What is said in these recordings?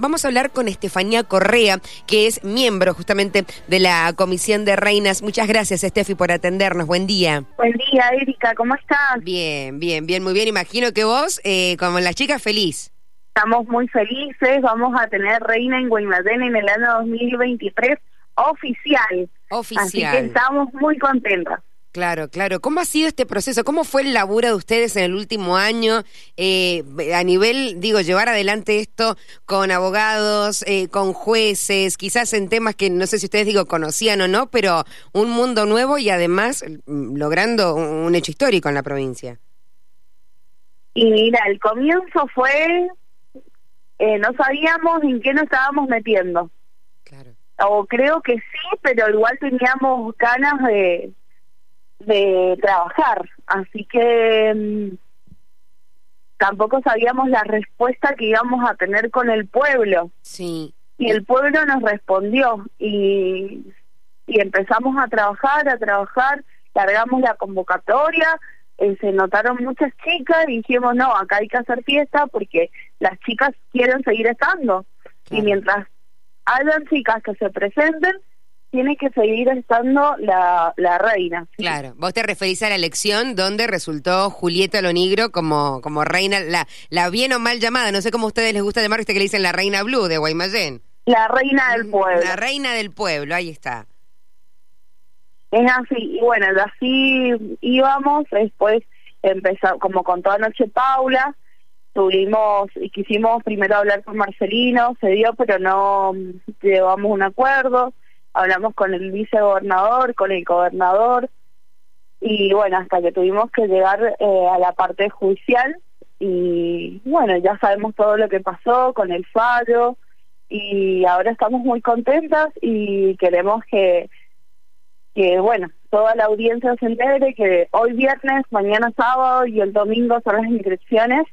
vamos a hablar con Estefanía Correa, que es miembro justamente de la Comisión de Reinas. Muchas gracias, Estefi, por atendernos. Buen día. Buen día, Erika, ¿cómo estás? Bien, bien, bien, muy bien. Imagino que vos, eh, como la chica, feliz. Estamos muy felices, vamos a tener Reina en Guaymallén en el año 2023 oficial. Oficial. Así que estamos muy contentas. Claro, claro. ¿Cómo ha sido este proceso? ¿Cómo fue el laburo de ustedes en el último año eh, a nivel, digo, llevar adelante esto con abogados, eh, con jueces, quizás en temas que no sé si ustedes, digo, conocían o no, pero un mundo nuevo y además mm, logrando un hecho histórico en la provincia? Y mira, el comienzo fue, eh, no sabíamos en qué nos estábamos metiendo. Claro. O creo que sí, pero igual teníamos ganas de de trabajar, así que mm, tampoco sabíamos la respuesta que íbamos a tener con el pueblo. Sí. Y el pueblo nos respondió y, y empezamos a trabajar, a trabajar, largamos la convocatoria, eh, se notaron muchas chicas y dijimos, no, acá hay que hacer fiesta porque las chicas quieren seguir estando. Y mientras hayan chicas que se presenten, tiene que seguir estando la, la reina. Claro, vos te referís a la elección donde resultó Julieta Lonigro como, como reina, la, la bien o mal llamada, no sé cómo a ustedes les gusta llamar, este que le dicen la reina blue de Guaymallén. La reina del pueblo. La reina del pueblo, ahí está. Es así, y bueno, así íbamos, después empezó, como con toda noche Paula, tuvimos y quisimos primero hablar con Marcelino, se dio, pero no llevamos un acuerdo hablamos con el vicegobernador, con el gobernador, y bueno, hasta que tuvimos que llegar eh, a la parte judicial y bueno, ya sabemos todo lo que pasó con el fallo y ahora estamos muy contentas y queremos que, que bueno, toda la audiencia se entere que hoy viernes, mañana sábado y el domingo son las inscripciones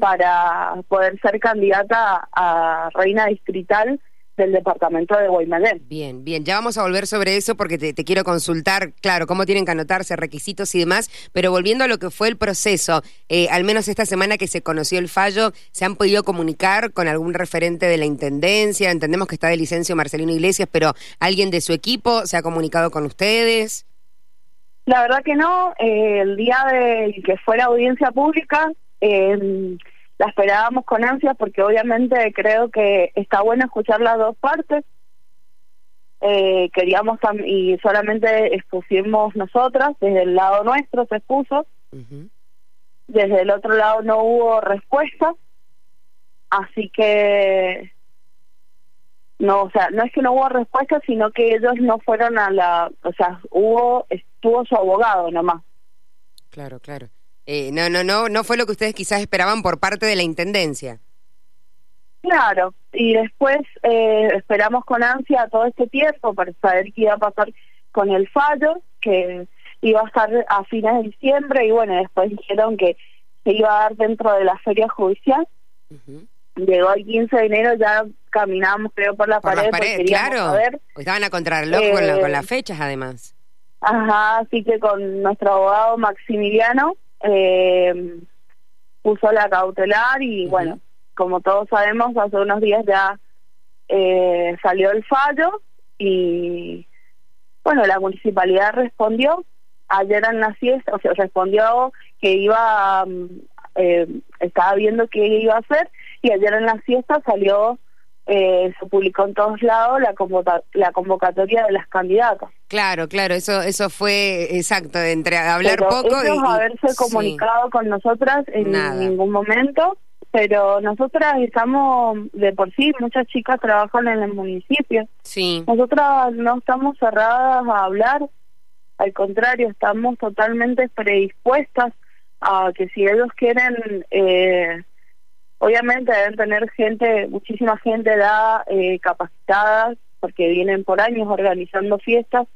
para poder ser candidata a reina distrital del departamento de Guaymallén. Bien, bien, ya vamos a volver sobre eso porque te, quiero consultar, claro, cómo tienen que anotarse, requisitos y demás, pero volviendo a lo que fue el proceso, eh, al menos esta semana que se conoció el fallo, ¿se han podido comunicar con algún referente de la Intendencia? Entendemos que está de licencia Marcelino Iglesias, pero ¿alguien de su equipo se ha comunicado con ustedes? La verdad que no, eh, el día de que fue la audiencia pública... Eh, la esperábamos con ansia porque obviamente creo que está bueno escuchar las dos partes. Eh, queríamos y solamente expusimos nosotras, desde el lado nuestro se expuso, desde el otro lado no hubo respuesta, así que no, o sea, no es que no hubo respuesta, sino que ellos no fueron a la, o sea, hubo, estuvo su abogado nomás. Claro, claro. Eh, no, no, no, no fue lo que ustedes quizás esperaban por parte de la intendencia. Claro, y después eh, esperamos con ansia todo este tiempo para saber qué iba a pasar con el fallo, que iba a estar a fines de diciembre, y bueno, después dijeron que se iba a dar dentro de la feria judicial. Llegó el 15 de enero, ya caminamos creo por la pared. claro. Estaban a contrarreloj con, con las eh, fechas además. Ajá, así que con nuestro abogado Maximiliano eh, puso la cautelar y bueno, como todos sabemos, hace unos días ya eh, salió el fallo y bueno, la municipalidad respondió. Ayer en la siesta, o sea, respondió que iba, mm, eh, estaba viendo qué iba a hacer y ayer en la siesta salió eh, se publicó en todos lados la, la convocatoria de las candidatas. Claro, claro, eso eso fue exacto, entre hablar poco y, haberse comunicado con nosotras en ningún momento, pero nosotras estamos de por sí, muchas chicas trabajan en el municipio. Sí. Nosotras no estamos cerradas a hablar, al contrario, estamos totalmente predispuestas a que si ellos quieren eh, Obviamente deben tener gente, muchísima gente da eh, capacitada, porque vienen por años organizando fiestas,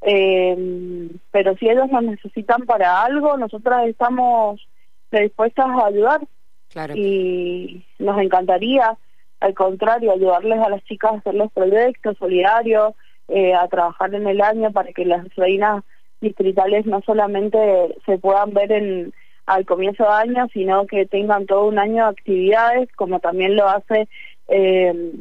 eh, pero si ellos nos necesitan para algo, nosotras estamos dispuestas a ayudar. Claro. Y nos encantaría, al contrario, ayudarles a las chicas a hacer los proyectos solidarios, eh, a trabajar en el año para que las reinas distritales no solamente se puedan ver en al comienzo de año, sino que tengan todo un año de actividades, como también lo hace eh,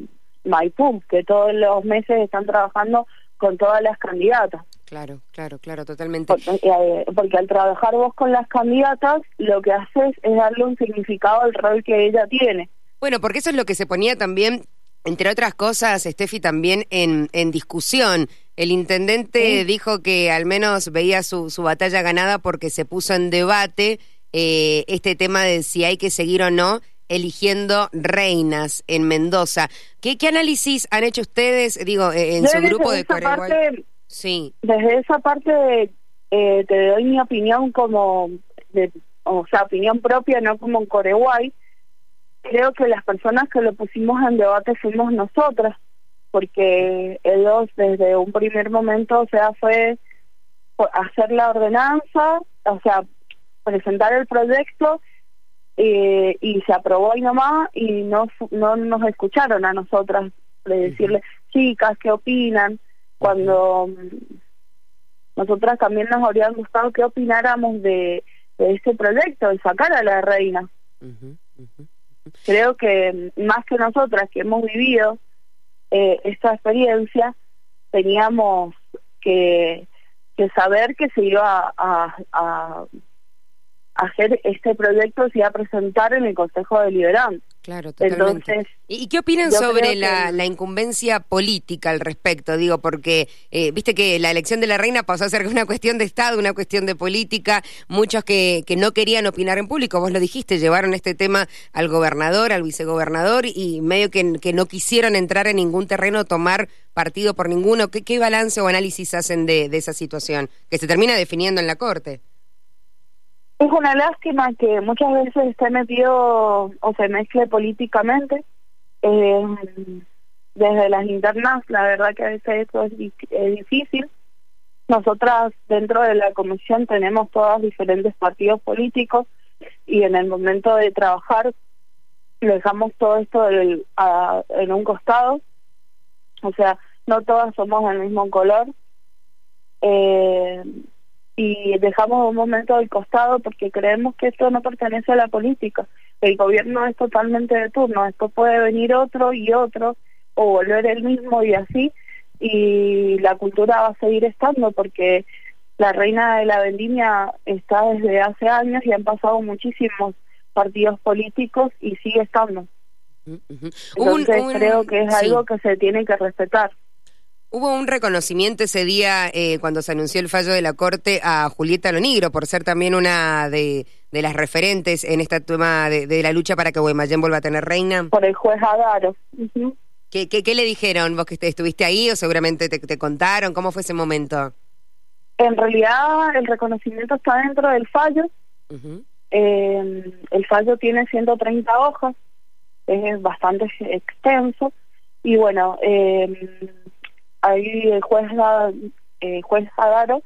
Maipú, que todos los meses están trabajando con todas las candidatas. Claro, claro, claro, totalmente. Eh, porque, al trabajar vos con las candidatas, lo que haces es darle un significado al rol que ella tiene. Bueno, porque eso es lo que se ponía también, entre otras cosas, Steffi, también en, en discusión. El intendente dijo que al menos veía su, su batalla ganada porque se puso en debate eh, este tema de si hay que seguir o no eligiendo reinas en Mendoza. ¿Qué, qué análisis han hecho ustedes, digo, eh, en su grupo de Coreguay? Sí. Desde esa parte eh, te doy mi opinión como, de, o sea, opinión propia, no como en Coreguay. Creo que las personas que lo pusimos en debate fuimos nosotras, porque ellos desde un primer momento, o sea, fue hacer la ordenanza, o sea, presentar el proyecto eh, y se aprobó y nomás y no, no nos escucharon a nosotras de decirle, chicas, ¿qué opinan? Cuando nosotras también nos habría gustado que opináramos de, de este proyecto, de sacar a la reina. Creo que más que nosotras que hemos vivido eh, esta experiencia, teníamos que, que saber que se iba a hacer este proyecto se iba a presentar en el Consejo Deliberante. Claro, totalmente. ¿Y qué opinan sobre la, la, incumbencia política al respecto? Digo, porque eh, viste que la elección de la reina pasó a ser una cuestión de Estado, una cuestión de política. Muchos que, que no querían opinar en público, vos lo dijiste, llevaron este tema al gobernador, al vicegobernador y medio que, que no quisieron entrar en ningún terreno, tomar partido por ninguno. ¿Qué, qué balance o análisis hacen de, de esa situación que se termina definiendo en la Corte? Es una lástima que muchas veces esté metido o se mezcle políticamente. Eh, desde las internas, la verdad que a veces eso es, difícil. Nosotras dentro de la comisión tenemos todos diferentes partidos políticos y en el momento de trabajar dejamos todo esto en un costado. O sea, no todas somos del mismo color. Eh, y dejamos un momento al costado porque creemos que esto no pertenece a la política. El gobierno es totalmente de turno, esto puede venir otro y otro o volver el mismo y así y la cultura va a seguir estando porque la reina de la vendimia está desde hace años y han pasado muchísimos partidos políticos y sigue estando. Entonces creo que es algo que se tiene que respetar. Hubo un reconocimiento ese día eh, cuando se anunció el fallo de la Corte a Julieta Lonigro por ser también una de, las referentes en esta tema de, la lucha para que Guaymallén vuelva a tener reina. Por el juez Adaro. ¿Qué, qué, le dijeron vos que estuviste ahí o seguramente te, contaron? ¿Cómo fue ese momento? En realidad el reconocimiento está dentro del fallo. Eh, el fallo tiene 130 hojas, es bastante extenso y bueno, eh, ahí el juez, eh, juez Adaro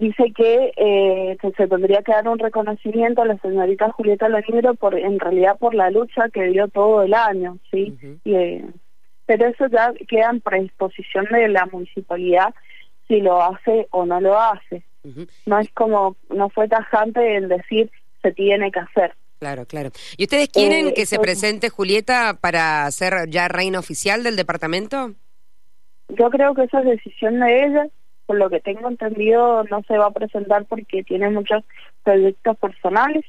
dice que eh, se, tendría que dar un reconocimiento a la señorita Julieta Lonegro por en realidad por la lucha que dio todo el año, ¿sí? Eh, pero eso ya queda en predisposición de la municipalidad si lo hace o no lo hace. No es como, no fue tajante el decir se tiene que hacer. Claro, claro. ¿Y ustedes quieren eh, que se presente Julieta para ser ya reina oficial del departamento? Yo creo que esa es decisión de ella. Por lo que tengo entendido, no se va a presentar porque tiene muchos proyectos personales.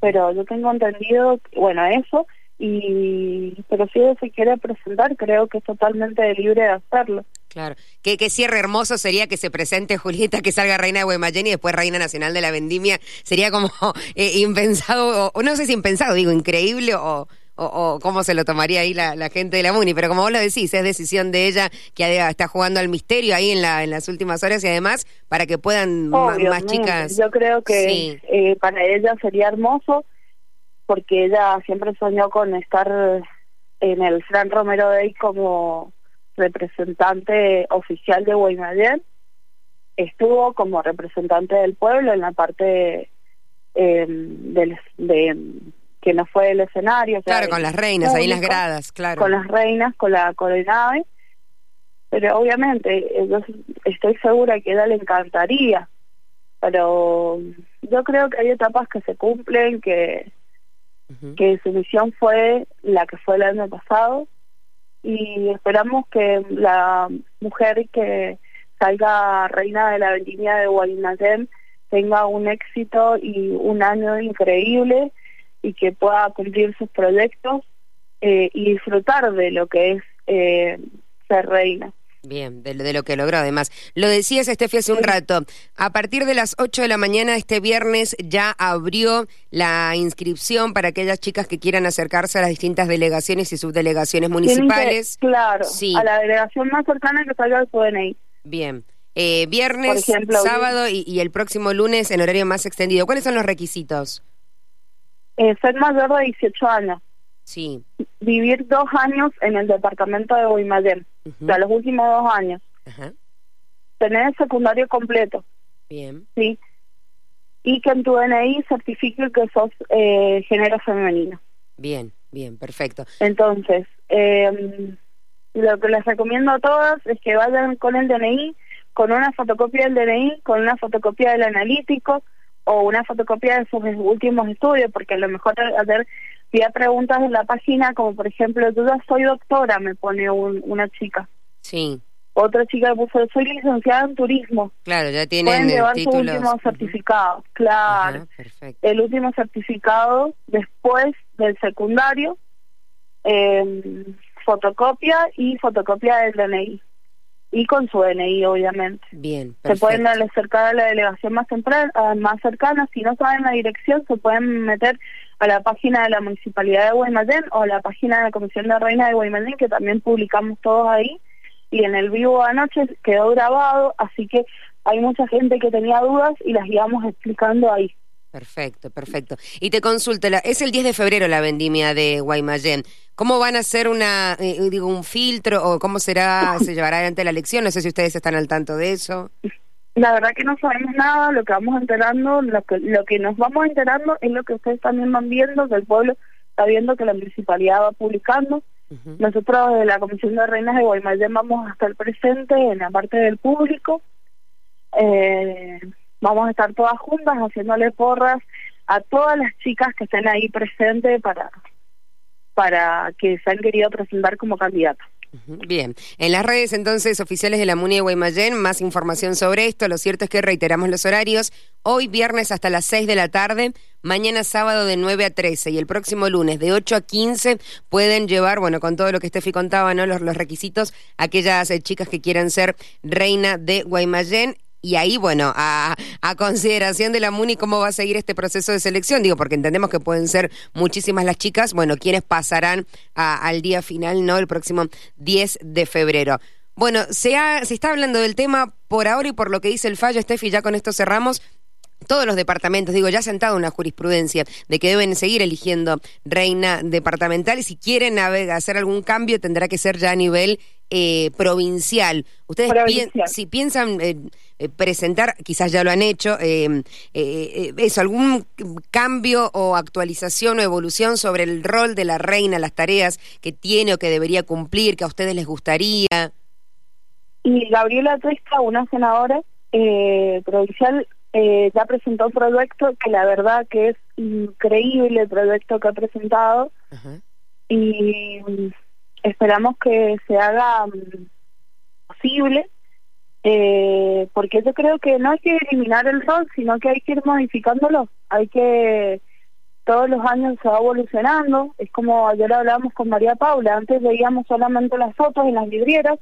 Pero yo tengo entendido, bueno, eso. y Pero si ella se quiere presentar, creo que es totalmente libre de hacerlo. Claro. ¿Qué, qué cierre hermoso sería que se presente Julieta, que salga reina de Guaymallén y después reina nacional de la vendimia. Sería como eh, impensado, o no sé si impensado, digo, increíble o, o, cómo se lo tomaría ahí la, gente de la MUNI, pero como vos lo decís, es decisión de ella que está jugando al misterio ahí en, la, en las últimas horas y además para que puedan más chicas. Yo creo que eh, para ella sería hermoso porque ella siempre soñó con estar en el Fran Romero Day como representante oficial de Guaymallén. Estuvo como representante del pueblo en la parte eh, del, de que no fue el escenario. claro, con las reinas, ahí las gradas, claro. Con las reinas, con la coronada. Pero obviamente, yo estoy segura que a ella le encantaría. Pero yo creo que hay etapas que se cumplen, que, que su misión fue la que fue el año pasado y esperamos que la mujer que salga reina de la vendimia de Guaynayén tenga un éxito y un año increíble y que pueda cumplir sus proyectos eh, y disfrutar de lo que es eh, ser reina. Bien, de, lo que logró además. Lo decías, Estefi, hace un rato. A partir de las 8 de la mañana este viernes ya abrió la inscripción para aquellas chicas que quieran acercarse a las distintas delegaciones y subdelegaciones municipales. claro, a la delegación más cercana que salga su DNI. Bien. Eh, viernes, sábado y, el próximo lunes en horario más extendido. ¿Cuáles son los requisitos? Eh, ser mayor de 18 años. Sí. Vivir dos años en el departamento de Guaymallén, o sea, los últimos dos años. Tener el secundario completo. Bien. Sí. Y que en tu DNI certifique que sos eh, género femenino. Bien, bien, perfecto. Entonces, eh, lo que les recomiendo a todas es que vayan con el DNI, con una fotocopia del DNI, con una fotocopia del analítico o una fotocopia de sus últimos estudios, porque a lo mejor hacer había preguntas en la página, como por ejemplo, yo ya soy doctora, me pone una chica. Sí. Otra chica puso, soy licenciada en turismo. Claro, ya tienen Pueden llevar su último certificado, claro. El último certificado después del secundario, eh, fotocopia y fotocopia del DNI y con su DNI, obviamente. Bien, Se pueden acercar a la delegación más, más cercana. Si no saben la dirección, se pueden meter a la página de la Municipalidad de Guaymallén o a la página de la Comisión de Reina de Guaymallén, que también publicamos todos ahí. Y en el vivo anoche quedó grabado, así que hay mucha gente que tenía dudas y las íbamos explicando ahí. Perfecto, perfecto. Y te consulto, es el 10 de febrero la vendimia de Guaymallén. ¿Cómo van a hacer una, eh, digo, un filtro o cómo será, se llevará adelante la elección? No sé si ustedes están al tanto de eso. La verdad que no sabemos nada, lo que vamos enterando, lo que, lo que nos vamos enterando es lo que ustedes también van viendo, que el pueblo está viendo que la municipalidad va publicando. Nosotros de la Comisión de Reinas de Guaymallén vamos a estar presentes en la parte del público. Eh, vamos a estar todas juntas haciéndole porras a todas las chicas que estén ahí presentes para, para que se han querido presentar como candidatas. Bien, en las redes entonces oficiales de la MUNI de Guaymallén, más información sobre esto. Lo cierto es que reiteramos los horarios. Hoy viernes hasta las 6 de la tarde, mañana sábado de 9 a 13 y el próximo lunes de 8 a 15 pueden llevar, bueno, con todo lo que Steffi contaba, ¿no? Los, los requisitos, aquellas eh, chicas que quieran ser reina de Guaymallén y ahí, bueno, a, consideración de la MUNI, ¿cómo va a seguir este proceso de selección? Digo, porque entendemos que pueden ser muchísimas las chicas, bueno, quienes pasarán al día final, ¿no? El próximo 10 de febrero. Bueno, se, ha, se está hablando del tema por ahora y por lo que dice el fallo, Steffi, ya con esto cerramos todos los departamentos, digo, ya ha sentado una jurisprudencia de que deben seguir eligiendo reina departamental y si quieren hacer algún cambio tendrá que ser ya a nivel eh, provincial. Ustedes si piensan eh, eh, presentar, quizás ya lo han hecho, eso, algún cambio o actualización o evolución sobre el rol de la reina, las tareas que tiene o que debería cumplir, que a ustedes les gustaría. Y Gabriela Tuesta, una senadora provincial, ya presentó un proyecto que la verdad que es increíble el proyecto que ha presentado. Y esperamos que se haga mm, posible, eh, porque yo creo que no hay que eliminar el rol, sino que hay que ir modificándolo. Hay que, todos los años se va evolucionando, es como ayer hablábamos con María Paula, antes veíamos solamente las fotos en las vidrieras,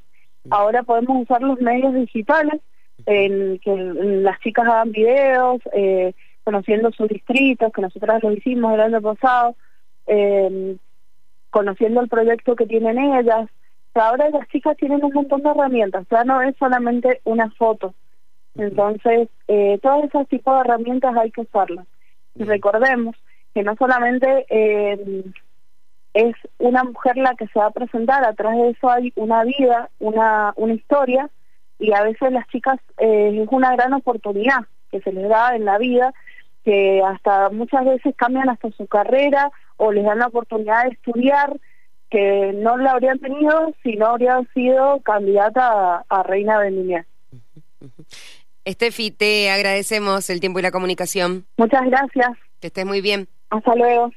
ahora podemos usar los medios digitales, en que las chicas hagan videos, eh, conociendo sus distritos, que nosotras lo hicimos el año pasado, eh, conociendo el proyecto que tienen ellas. ahora las chicas tienen un montón de herramientas, ya no es solamente una foto. Entonces, eh, todos esos tipos de herramientas hay que usarlas. Y recordemos que no solamente eh, es una mujer la que se va a presentar, atrás de eso hay una vida, una, una historia, y a veces las chicas eh, es una gran oportunidad que se les da en la vida, que hasta muchas veces cambian hasta su carrera o les dan la oportunidad de estudiar que no la habrían tenido si no habrían sido candidata a, Reina de Niñez. Estefi, te agradecemos el tiempo y la comunicación. Muchas gracias. Que estés muy bien. Hasta luego.